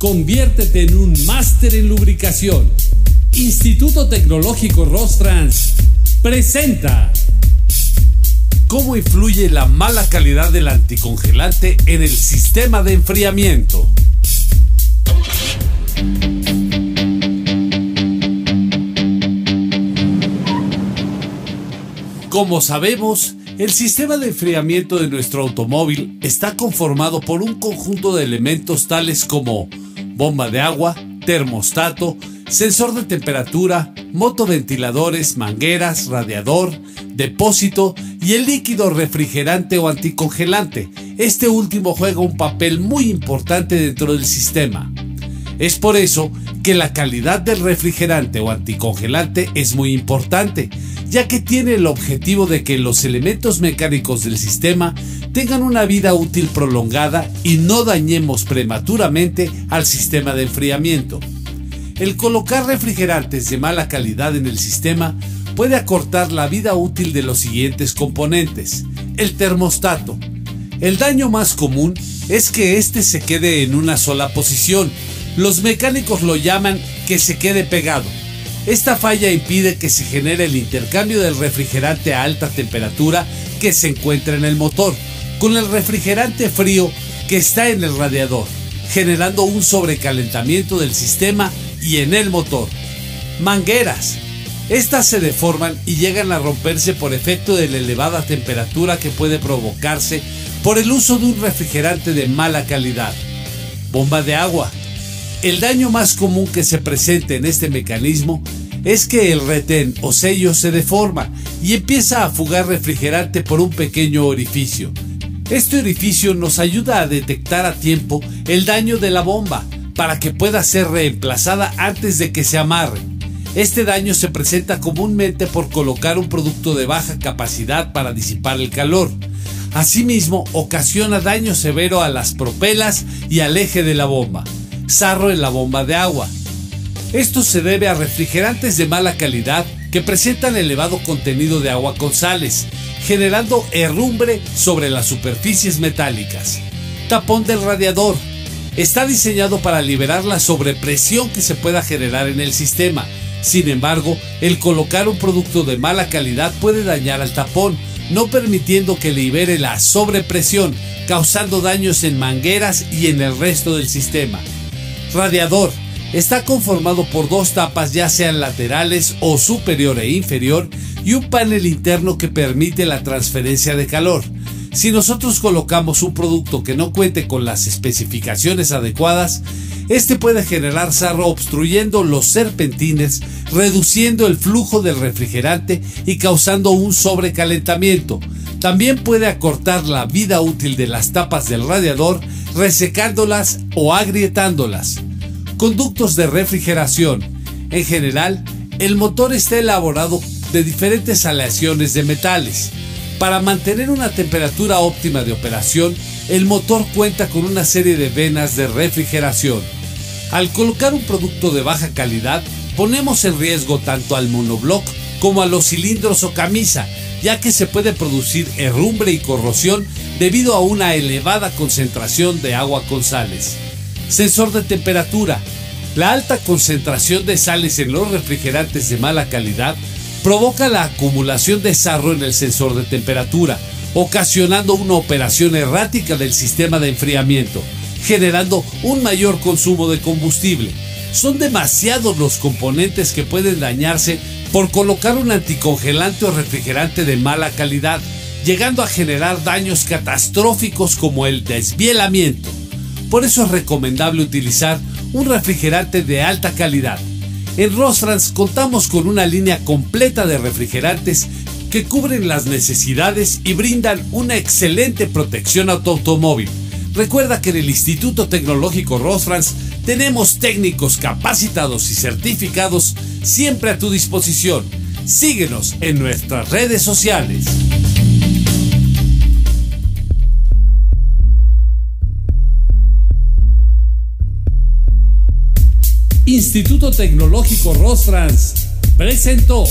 Conviértete en un máster en lubricación. Instituto Tecnológico Rostrans presenta cómo influye la mala calidad del anticongelante en el sistema de enfriamiento. Como sabemos, el sistema de enfriamiento de nuestro automóvil está conformado por un conjunto de elementos tales como bomba de agua, termostato, sensor de temperatura, motoventiladores, mangueras, radiador, depósito y el líquido refrigerante o anticongelante. Este último juega un papel muy importante dentro del sistema. Es por eso que la calidad del refrigerante o anticongelante es muy importante, ya que tiene el objetivo de que los elementos mecánicos del sistema tengan una vida útil prolongada y no dañemos prematuramente al sistema de enfriamiento. El colocar refrigerantes de mala calidad en el sistema puede acortar la vida útil de los siguientes componentes. El termostato. El daño más común es que éste se quede en una sola posición. Los mecánicos lo llaman que se quede pegado esta falla impide que se genere el intercambio del refrigerante a alta temperatura que se encuentra en el motor con el refrigerante frío que está en el radiador, generando un sobrecalentamiento del sistema y en el motor. Mangueras. Estas se deforman y llegan a romperse por efecto de la elevada temperatura que puede provocarse por el uso de un refrigerante de mala calidad. Bomba de agua. El daño más común que se presenta en este mecanismo es que el retén o sello se deforma y empieza a fugar refrigerante por un pequeño orificio. Este orificio nos ayuda a detectar a tiempo el daño de la bomba para que pueda ser reemplazada antes de que se amarre. Este daño se presenta comúnmente por colocar un producto de baja capacidad para disipar el calor. Asimismo, ocasiona daño severo a las propelas y al eje de la bomba sarro en la bomba de agua. Esto se debe a refrigerantes de mala calidad que presentan elevado contenido de agua con sales, generando herrumbre sobre las superficies metálicas. Tapón del radiador. Está diseñado para liberar la sobrepresión que se pueda generar en el sistema. Sin embargo, el colocar un producto de mala calidad puede dañar al tapón, no permitiendo que libere la sobrepresión, causando daños en mangueras y en el resto del sistema. Radiador. Está conformado por dos tapas ya sean laterales o superior e inferior y un panel interno que permite la transferencia de calor. Si nosotros colocamos un producto que no cuente con las especificaciones adecuadas, este puede generar sarro obstruyendo los serpentines, reduciendo el flujo del refrigerante y causando un sobrecalentamiento. También puede acortar la vida útil de las tapas del radiador resecándolas o agrietándolas. Conductos de refrigeración. En general, el motor está elaborado de diferentes aleaciones de metales. Para mantener una temperatura óptima de operación, el motor cuenta con una serie de venas de refrigeración. Al colocar un producto de baja calidad, ponemos en riesgo tanto al monobloc como a los cilindros o camisa, ya que se puede producir herrumbre y corrosión debido a una elevada concentración de agua con sales. Sensor de temperatura. La alta concentración de sales en los refrigerantes de mala calidad provoca la acumulación de sarro en el sensor de temperatura, ocasionando una operación errática del sistema de enfriamiento, generando un mayor consumo de combustible. Son demasiados los componentes que pueden dañarse por colocar un anticongelante o refrigerante de mala calidad, llegando a generar daños catastróficos como el desvielamiento. Por eso es recomendable utilizar un refrigerante de alta calidad. En Rostrans contamos con una línea completa de refrigerantes que cubren las necesidades y brindan una excelente protección a tu automóvil. Recuerda que en el Instituto Tecnológico Rostrans tenemos técnicos capacitados y certificados siempre a tu disposición. Síguenos en nuestras redes sociales. Instituto Tecnológico Rostrans presentó